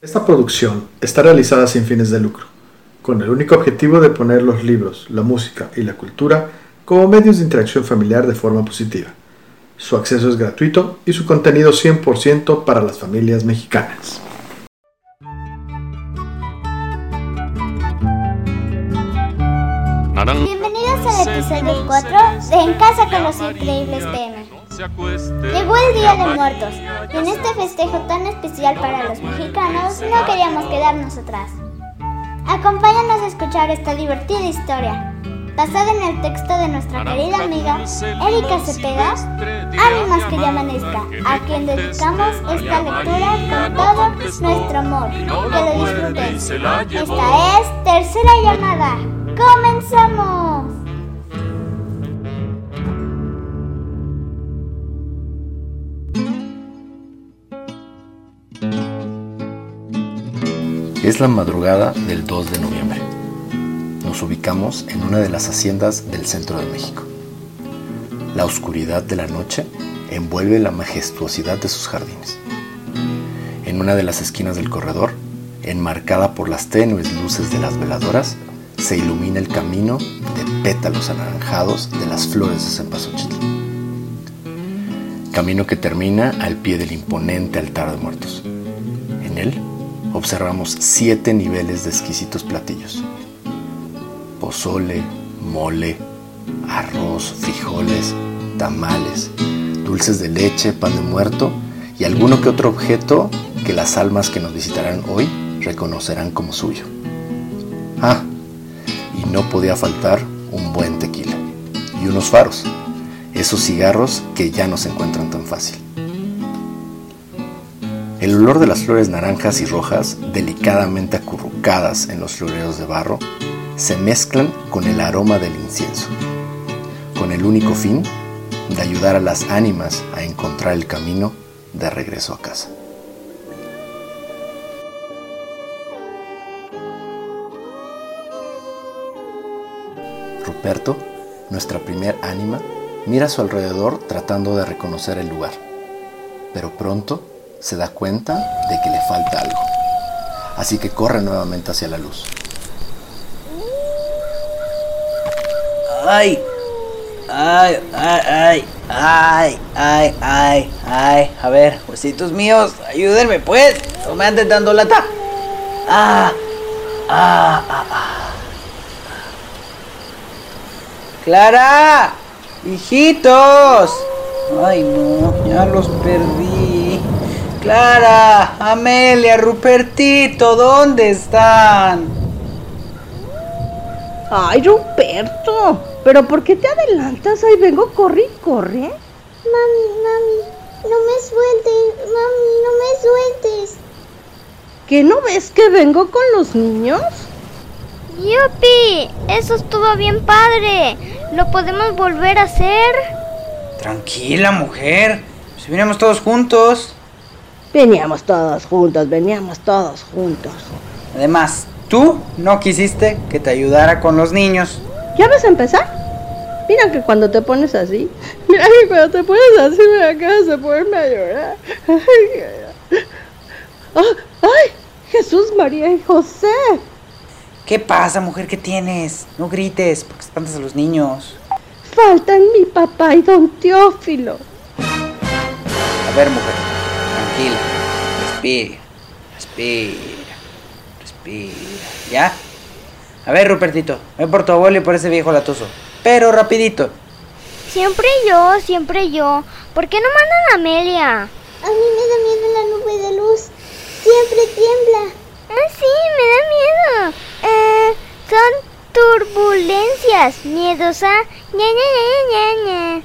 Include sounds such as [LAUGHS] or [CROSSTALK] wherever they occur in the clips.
Esta producción está realizada sin fines de lucro, con el único objetivo de poner los libros, la música y la cultura como medios de interacción familiar de forma positiva. Su acceso es gratuito y su contenido 100% para las familias mexicanas. Bienvenidos al episodio 4 de En Casa con los Increíbles PM. Llegó el Día de Muertos y en este festejo tan especial para los mexicanos no queríamos quedarnos atrás. Acompáñanos a escuchar esta divertida historia, basada en el texto de nuestra querida amiga Erika Cepeda, Ánimas que ya amanezca, a quien dedicamos esta lectura con todo nuestro amor. Que lo disfruten. Esta es Tercera Llamada. ¡Comenzamos! Es la madrugada del 2 de noviembre. Nos ubicamos en una de las haciendas del centro de México. La oscuridad de la noche envuelve la majestuosidad de sus jardines. En una de las esquinas del corredor, enmarcada por las tenues luces de las veladoras, se ilumina el camino de pétalos anaranjados de las flores de cempasúchil. Camino que termina al pie del imponente altar de muertos. En él observamos siete niveles de exquisitos platillos. Pozole, mole, arroz, frijoles, tamales, dulces de leche, pan de muerto y alguno que otro objeto que las almas que nos visitarán hoy reconocerán como suyo. Ah, y no podía faltar un buen tequila y unos faros, esos cigarros que ya no se encuentran tan fácil. El olor de las flores naranjas y rojas, delicadamente acurrucadas en los floreros de barro, se mezclan con el aroma del incienso, con el único fin de ayudar a las ánimas a encontrar el camino de regreso a casa. Ruperto, nuestra primer ánima, mira a su alrededor tratando de reconocer el lugar, pero pronto se da cuenta de que le falta algo, así que corre nuevamente hacia la luz. Ay, ay, ay, ay, ay, ay, ay, A ver, huesitos míos, ayúdenme pues. No me anden dando lata. Ah, ah, ah, ah. Clara, hijitos. Ay, no, ya los perdí. Clara, Amelia, Rupertito, ¿dónde están? Ay, Ruperto, ¿pero por qué te adelantas? Ahí vengo, corre y corre. Mami, mami, no me sueltes, mami, no me sueltes. ¿Que no ves que vengo con los niños? ¡Yupi! Eso estuvo bien padre. ¿Lo podemos volver a hacer? Tranquila, mujer. Si vinimos todos juntos. Veníamos todos juntos, veníamos todos juntos. Además, tú no quisiste que te ayudara con los niños. ¿Ya vas a empezar? Mira que cuando te pones así, [LAUGHS] mira que cuando te pones así me acabas de ponerme a llorar. [LAUGHS] ¡Ay! Jesús, María y José. ¿Qué pasa, mujer? ¿Qué tienes? No grites, porque espantas a los niños. Faltan mi papá y don Teófilo. A ver, mujer, tranquila. Respira, respira, respira. ¿Ya? A ver, Rupertito, ven por tu abuelo y por ese viejo latoso. Pero rapidito. Siempre yo, siempre yo. ¿Por qué no mandan a Amelia? A mí me da miedo la nube de luz. Siempre tiembla. Ah, sí, me da miedo. Eh, son turbulencias. Miedosa. Ña, ña, ña, ña, ña.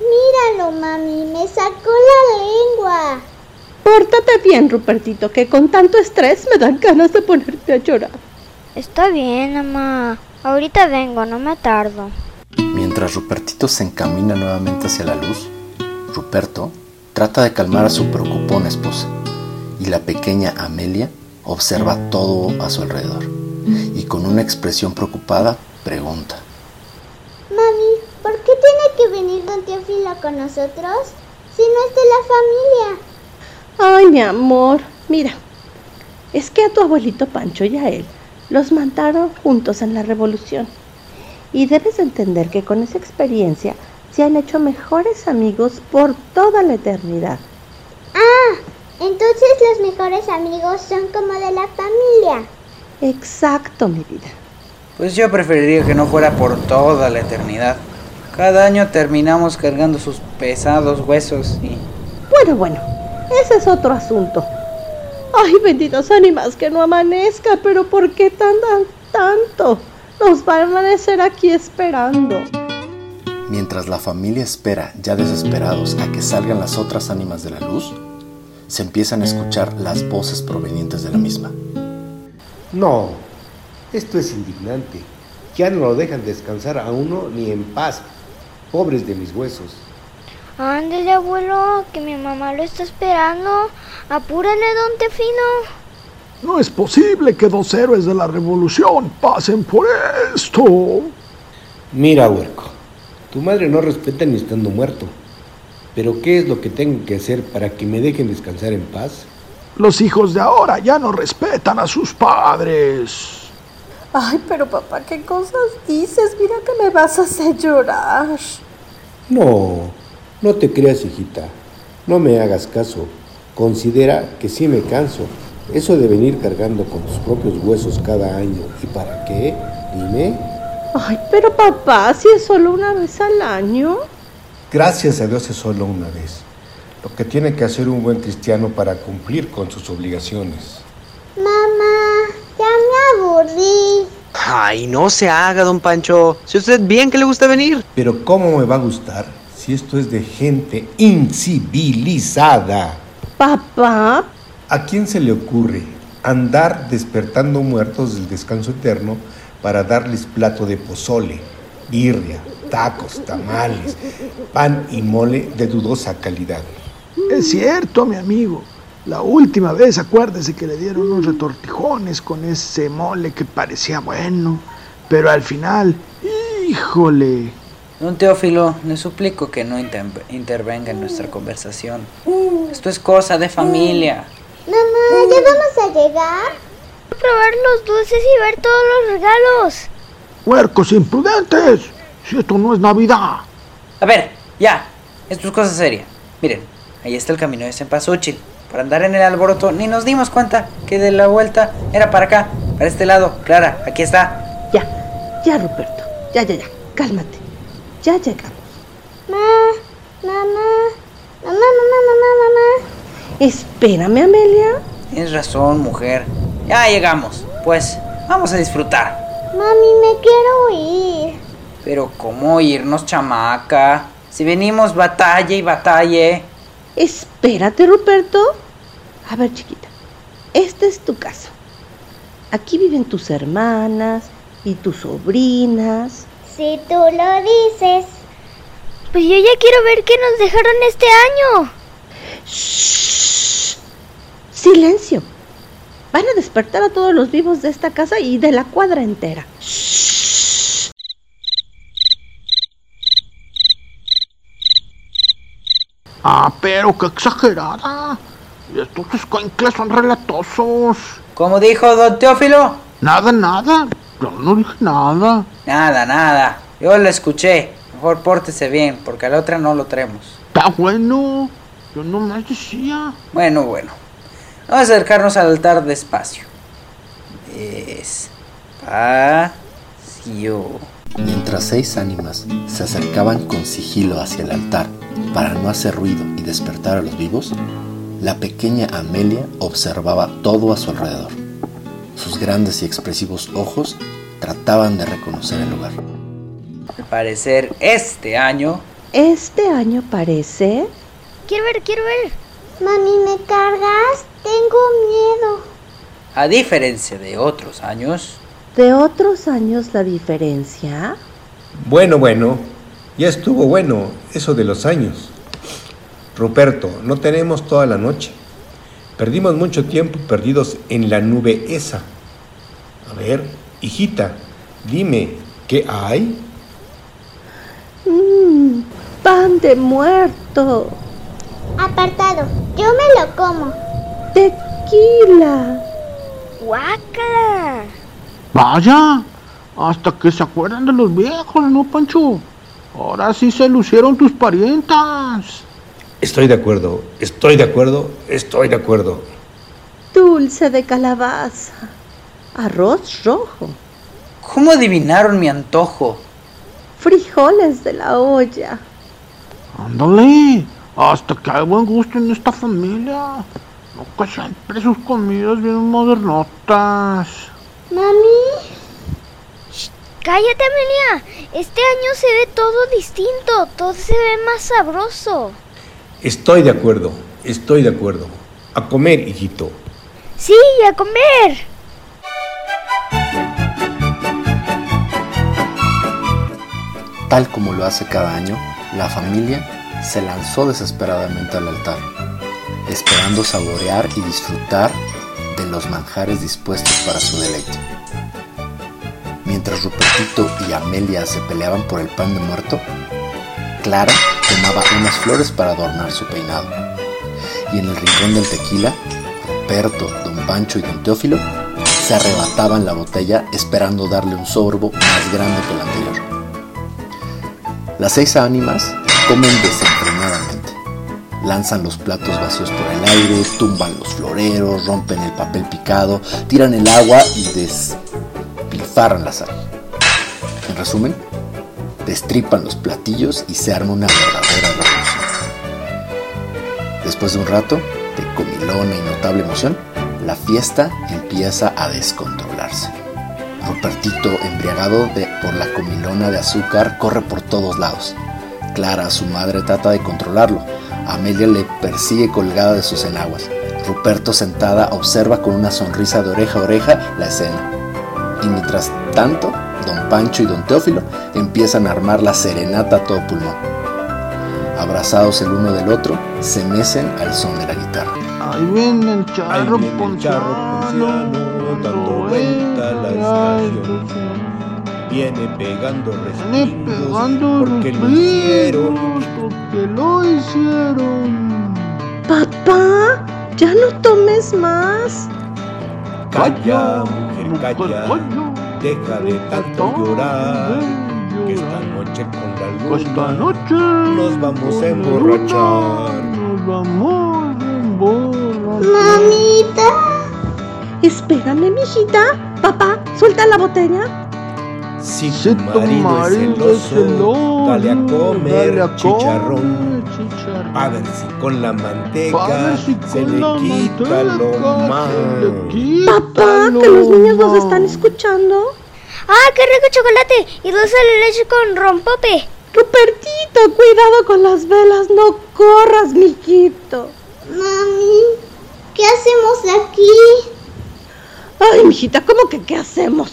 Míralo, mami, me sacó la lengua. Pórtate bien, Rupertito, que con tanto estrés me dan ganas de ponerte a llorar. Está bien, mamá. Ahorita vengo, no me tardo. Mientras Rupertito se encamina nuevamente hacia la luz, Ruperto trata de calmar a su preocupona esposa y la pequeña Amelia observa todo a su alrededor y con una expresión preocupada pregunta. Mami, ¿por qué tiene que venir don Teófilo con nosotros? Si no es de la familia. Ay, mi amor, mira. es que a tu abuelito Pancho y a él los mataron juntos en la revolución. Y debes entender que con esa experiencia se han hecho mejores amigos por toda la eternidad. Ah, entonces los mejores amigos son como de la familia. Exacto, mi vida. Pues yo preferiría que no fuera por toda la eternidad. Cada año terminamos cargando sus pesados huesos y... Bueno, bueno, ese es otro asunto. Ay, benditos ánimas, que no amanezca, pero ¿por qué tardan tanto? Nos van a amanecer aquí esperando. Mientras la familia espera, ya desesperados, a que salgan las otras ánimas de la luz, se empiezan a escuchar las voces provenientes de la misma. No, esto es indignante. Ya no lo dejan descansar a uno ni en paz. Pobres de mis huesos. Ándale, abuelo, que mi mamá lo está esperando. Apúrale, don Tefino. No es posible que dos héroes de la revolución pasen por esto. Mira, huerco, tu madre no respeta ni estando muerto. Pero ¿qué es lo que tengo que hacer para que me dejen descansar en paz? Los hijos de ahora ya no respetan a sus padres. Ay, pero papá, ¿qué cosas dices? Mira que me vas a hacer llorar. No, no te creas, hijita. No me hagas caso. Considera que sí me canso. Eso de venir cargando con tus propios huesos cada año. ¿Y para qué? Dime. Ay, pero papá, si es solo una vez al año. Gracias a Dios es solo una vez. Lo que tiene que hacer un buen cristiano para cumplir con sus obligaciones. Mamá, ya me aburrí. Ay, no se haga, don Pancho. Si usted bien que le gusta venir. Pero ¿cómo me va a gustar si esto es de gente incivilizada? Papá, ¿A quién se le ocurre andar despertando muertos del descanso eterno para darles plato de pozole, birria, tacos, tamales, pan y mole de dudosa calidad? Es cierto, mi amigo. La última vez, acuérdese que le dieron unos retortijones con ese mole que parecía bueno. Pero al final, híjole. Don Teófilo, le suplico que no inter- intervenga en nuestra conversación. Esto es cosa de familia. Mamá, ¿ya vamos a llegar? Probar los dulces y ver todos los regalos. Huercos imprudentes. Si esto no es Navidad. A ver, ya. Esto es cosa seria. Miren, ahí está el camino de Cempasúchil. Por andar en el alboroto ni nos dimos cuenta que de la vuelta era para acá, para este lado. Clara, aquí está. ya, ya, Ruperto. Ya, ya, ya. Cálmate. Ya llegamos. Ma, mamá, mamá, mamá, mamá, mamá. Espérame, Amelia. Tienes razón, mujer. Ya llegamos. Pues, vamos a disfrutar. Mami, me quiero ir. Pero, ¿cómo irnos, chamaca? Si venimos batalla y batalle. Espérate, Ruperto. A ver, chiquita. Esta es tu casa. Aquí viven tus hermanas y tus sobrinas. Si tú lo dices. Pues yo ya quiero ver qué nos dejaron este año. Shh. Silencio. Van a despertar a todos los vivos de esta casa y de la cuadra entera. Shh. Ah, pero qué exagerada. Estos escuincles son relatosos. ¿Cómo dijo don Teófilo? Nada, nada. Yo no dije nada. Nada, nada. Yo lo escuché. Mejor pórtese bien, porque a la otra no lo traemos. Está bueno. Yo no me decía. Bueno, bueno. Vamos a acercarnos al altar despacio. Despacio. Mientras seis ánimas se acercaban con sigilo hacia el altar para no hacer ruido y despertar a los vivos, la pequeña Amelia observaba todo a su alrededor. Sus grandes y expresivos ojos trataban de reconocer el lugar. Al parecer, este año Este año parece... Quiero ver, quiero ver. Mami, ¿me cargas? Tengo miedo. A diferencia de otros años, De otros años la diferencia... Bueno, bueno, ya estuvo bueno eso de los años. Ruperto, no tenemos toda la noche. Perdimos mucho tiempo perdidos en la nube esa. A ver, hijita, dime, ¿qué hay? Mmm, pan de muerto. Apartado, yo me lo como. Tequila. Vaya, hasta que se acuerdan de los viejos, ¿no, Pancho? Ahora sí se lucieron tus parientas. Estoy de acuerdo, estoy de acuerdo, estoy de acuerdo. Dulce de calabaza, arroz rojo, ¿Cómo adivinaron mi antojo? frijoles de la olla, Ándale, hasta que hay buen gusto en esta familia. No que siempre sus comidas bien modernotas. Mami, Cállate, Amelia. Este año se ve todo distinto. Todo se ve más sabroso. Estoy de acuerdo, estoy de acuerdo. A comer, hijito. Sí, a comer. Tal como lo hace cada año, la familia se lanzó desesperadamente al altar, esperando saborear y disfrutar de los manjares dispuestos para su deleite. Mientras Rupertito y Amelia se peleaban por el pan de muerto, Clara tomaba unas flores para adornar su peinado. Y en el rincón del tequila, Ruperto, Don Pancho y Don Teófilo se arrebataban la botella esperando darle un sorbo más grande que el anterior. Las seis ánimas comen desenfrenadamente. Lanzan los platos vacíos por el aire, tumban los floreros, rompen el papel picado, tiran el agua y despilfarran la sal. En resumen, destripan los platillos y se arma una verdadera revolución. Después de un rato de comilona y notable emoción, la fiesta empieza a descontrolarse. Rupertito, embriagado de- por la comilona de azúcar, corre por todos lados. Clara, su madre, trata de controlarlo. Amelia le persigue colgada de sus enaguas. Ruperto, sentada, observa con una sonrisa de oreja a oreja la escena. Y mientras tanto, don Pancho y don Teófilo empiezan a armar la serenata a todo pulmón. Abrazados el uno del otro, se mecen al son de la guitarra. Ahí viene el charro Ahí viene el charro ponciano, ponciano, Viene pegando respingos pegando porque lo hicieron. porque lo hicieron. Papá, ya no tomes más. Calla, mujer, calla. Deja de tanto llorar. Que esta noche con la Que esta luna noche nos vamos a emborrachar. luna Nos vamos a emborrachar. mamita. Espérame, mijita. Papá, suelta la botella. Si Si tu marido es celoso, dale a comer dale a chicharrón. comer chicharrón. A ver si con la manteca si se con le la lo manteca mal. se le quita Papá, lo que los niños nos están escuchando. ¡Ah, qué rico chocolate! Y dulce de leche con rompope. Rupertito, cuidado con las velas, no corras, mijito. Mami, ¿qué hacemos aquí? Ay, mijita, ¿cómo que qué hacemos?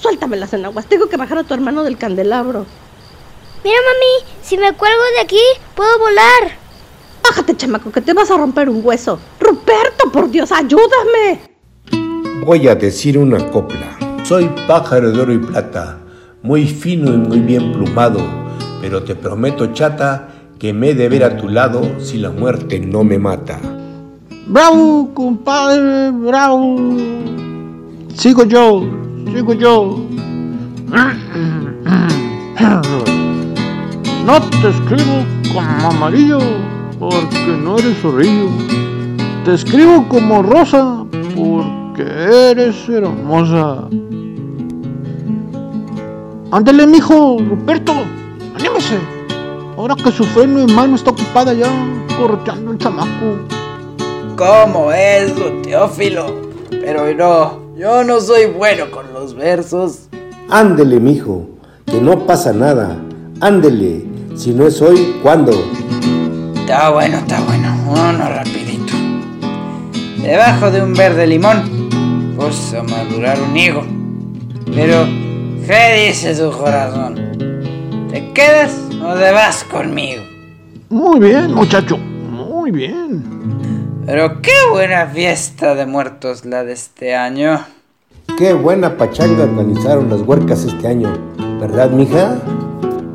Suéltame las enaguas, tengo que bajar a tu hermano del candelabro. Mira, mami, si me cuelgo de aquí, puedo volar. Bájate, chamaco, que te vas a romper un hueso. Ruperto, por Dios, ayúdame. Voy a decir una copla. Soy pájaro de oro y plata, muy fino y muy bien plumado, pero te prometo, chata, que me he de ver a tu lado si la muerte no me mata. Bravo, compadre, bravo. Sigo yo, sigo yo. No te escribo como amarillo, porque no eres zorrillo. Te escribo como rosa, porque eres hermosa. Ándele, mijo, Ruperto, anímese. Ahora que su freno de mano está ocupada ya, correteando el chamaco. ¿Cómo eso, Teófilo? Pero no, yo no soy bueno con los versos. Ándele, mijo, que no pasa nada. Ándele, si no es hoy, ¿cuándo? Está bueno, está bueno. Uno rapidito. Debajo de un verde limón puso a madurar un higo. Pero, ¿qué dice su corazón? ¿Te quedas o te vas conmigo? Muy bien, muchacho, muy bien. Pero qué buena fiesta de muertos la de este año. Qué buena pachanga organizaron las huercas este año, ¿verdad, mija?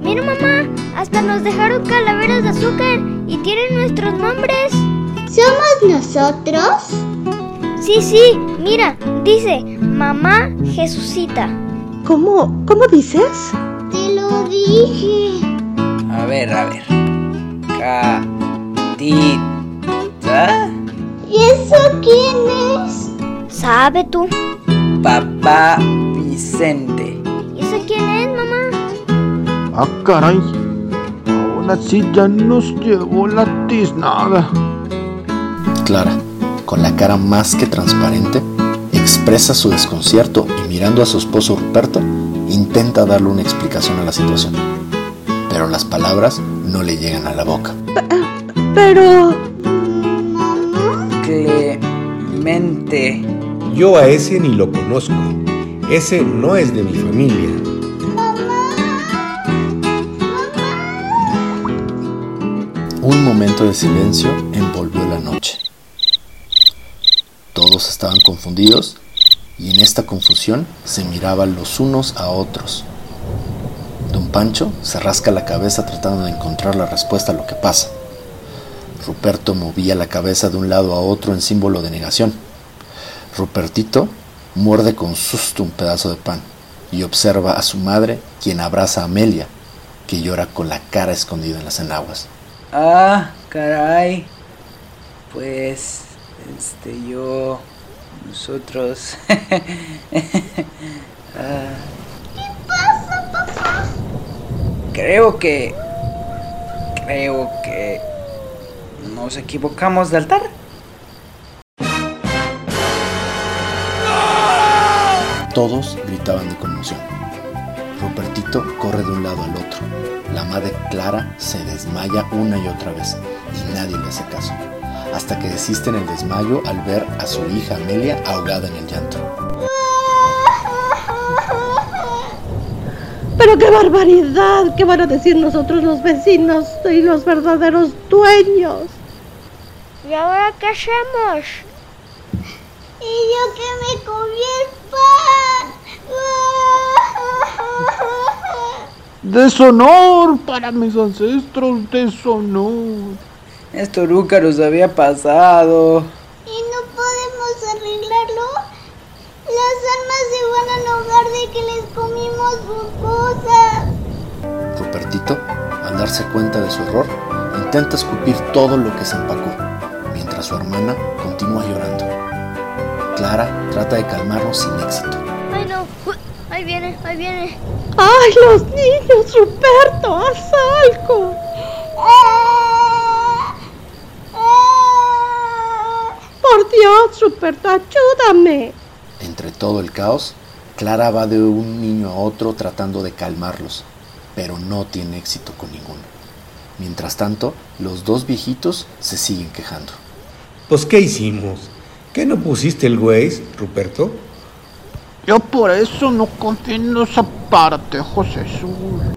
Mira, mamá, hasta nos dejaron calaveras de azúcar y tienen nuestros nombres. ¿Somos nosotros? Sí, sí, mira, dice Mamá Jesucita. ¿Cómo? ¿Cómo dices? Te lo dije. A ver, a ver. Catita. ¿Y eso quién es? ¿Sabe tú? Papá Vicente. ¿Y eso quién es, mamá? Ah, caray. Aún así ya nos llevó la tiznada. Clara, con la cara más que transparente, expresa su desconcierto y mirando a su esposo Ruperto, intenta darle una explicación a la situación. Pero las palabras no le llegan a la boca. Pero... Yo a ese ni lo conozco. Ese no es de mi familia. Un momento de silencio envolvió la noche. Todos estaban confundidos y en esta confusión se miraban los unos a otros. Don Pancho se rasca la cabeza tratando de encontrar la respuesta a lo que pasa. Ruperto movía la cabeza de un lado a otro en símbolo de negación. Rupertito muerde con susto un pedazo de pan y observa a su madre, quien abraza a Amelia, que llora con la cara escondida en las enaguas. Ah, caray. Pues, este, yo, nosotros. [LAUGHS] Ah. Creo que, creo que nos equivocamos de altar. Todos gritaban de conmoción. Rupertito corre de un lado al otro. La madre Clara se desmaya una y otra vez y nadie le hace caso, hasta que desiste en el desmayo al ver a su hija Amelia ahogada en el llanto. Pero qué barbaridad, ¿qué van a decir nosotros los vecinos y los verdaderos dueños? ¿Y ahora qué hacemos? Y yo que me comí el pan. Deshonor para mis ancestros, deshonor. Esto nunca nos había pasado. ¿Y no podemos arreglarlo? Las almas se van a enojar de que les comimos sus cosas. Rupertito, al darse cuenta de su error, intenta escupir todo lo que se empacó, mientras su hermana continúa llorando. Clara trata de calmarlo sin éxito. Ahí viene, ahí viene. ¡Ay, los niños, Ruperto! ¡Haz algo! Por Dios, Ruperto, ayúdame. Entre todo el caos, Clara va de un niño a otro tratando de calmarlos, pero no tiene éxito con ninguno. Mientras tanto, los dos viejitos se siguen quejando. Pues, ¿qué hicimos? ¿Qué no pusiste el güey, Ruperto? Yo por eso no confío en esa parte, José Jesús.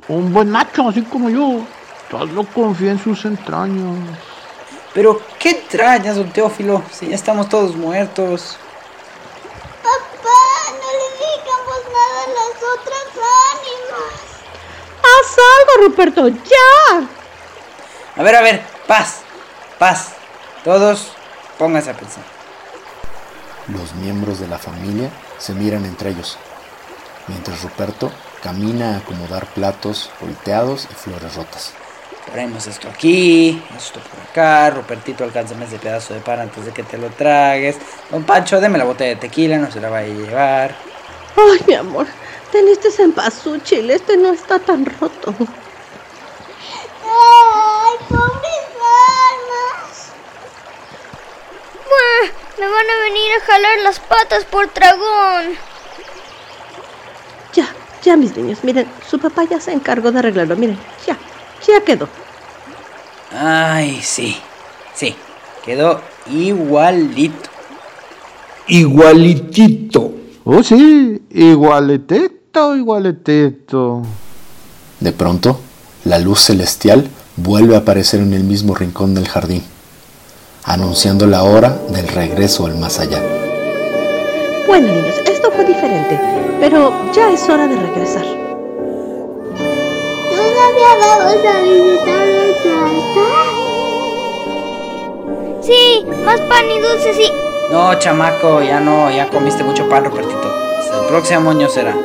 Un buen macho, así como yo, solo confía en sus entrañas. Pero, ¿qué extrañas, don Teófilo? Si ya estamos todos muertos. Papá, no le digamos nada a las otras ánimas. ¡Haz algo, Ruperto! ¡Ya! A ver, a ver, paz, paz. Todos pónganse a pensar. Los miembros de la familia se miran entre ellos, mientras Ruperto camina a acomodar platos volteados y flores rotas. Ponemos esto aquí, esto por acá. Rupertito, alcánzame ese pedazo de pan antes de que te lo tragues. Don Pancho, deme la botella de tequila, no se la vaya a llevar. Ay, mi amor, ten este cempasúchil, este no está tan roto. ¡Ay, pobres almas! ¡Buah! Me van a venir a jalar las patas por dragón. Ya, ya, mis niños, miren, su papá ya se encargó de arreglarlo, miren, ya, ya quedó. Ay, sí, sí, quedó igualito. Igualitito. Oh, sí, igualetito, igualetito. De pronto, la luz celestial vuelve a aparecer en el mismo rincón del jardín, anunciando la hora del regreso al más allá. Bueno, niños, esto fue diferente, pero ya es hora de regresar. ¿Todavía vamos a visitar nuestro altar? Sí, más pan y dulces y... No, chamaco, ya no, ya comiste mucho pan, Rupertito. Hasta el próximo año será.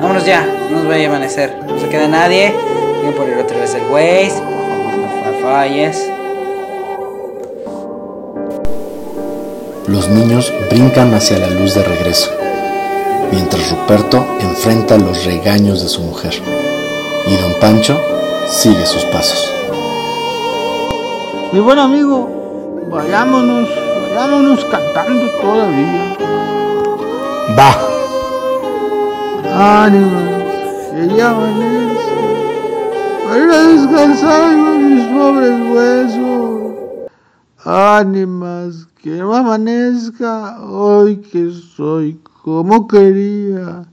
Vámonos ya, no nos vaya a amanecer. No se queda nadie. Voy a poner otra vez el Waze. Por favor, no falles. Los niños brincan hacia la luz de regreso, mientras Ruperto enfrenta los regaños de su mujer y don Pancho sigue sus pasos. Mi buen amigo, vayámonos, vayámonos cantando todavía. Va. Ánimas, que ya amanece. Para ir a descansar con mis pobres huesos. Ánimas, que no amanezca hoy que soy como quería.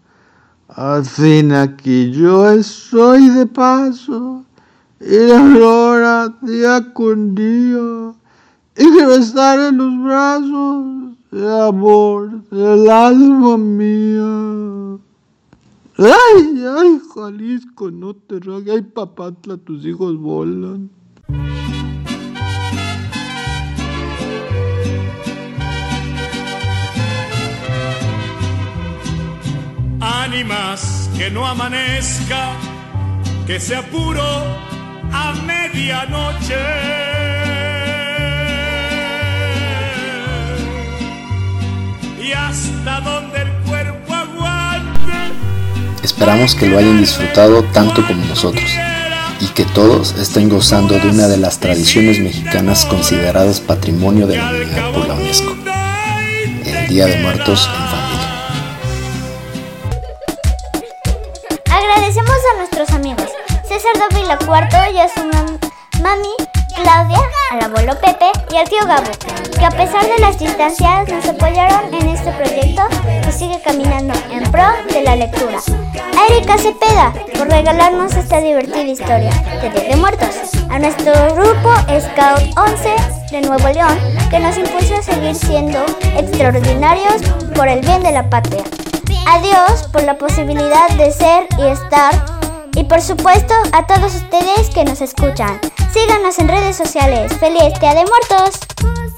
Al fin aquí yo estoy de paso y la flora día con día y quiero estar en los brazos de amor del alma mía. Ay, ay, Jalisco, no te rague, ay, papatla, tus hijos volan. Que no amanezca, que sea puro a medianoche. Y hasta donde el cuerpo aguante. Esperamos que lo hayan disfrutado tanto como nosotros y que todos estén gozando de una de las tradiciones mexicanas consideradas patrimonio de la humanidad por la UNESCO, el Día de Muertos en familia. Cuarto y a su mam- mami Claudia, al abuelo Pepe y al tío Gabo, que a pesar de las distancias nos apoyaron en este proyecto que sigue caminando en pro de la lectura. A Erika Cepeda por regalarnos esta divertida historia de Día de Muertos. A nuestro grupo Scout 11 de Nuevo León que nos impulsa a seguir siendo extraordinarios por el bien de la patria. Adiós por la posibilidad de ser y estar. Y por supuesto a todos ustedes que nos escuchan. Síganos en redes sociales. ¡Feliz Día de Muertos!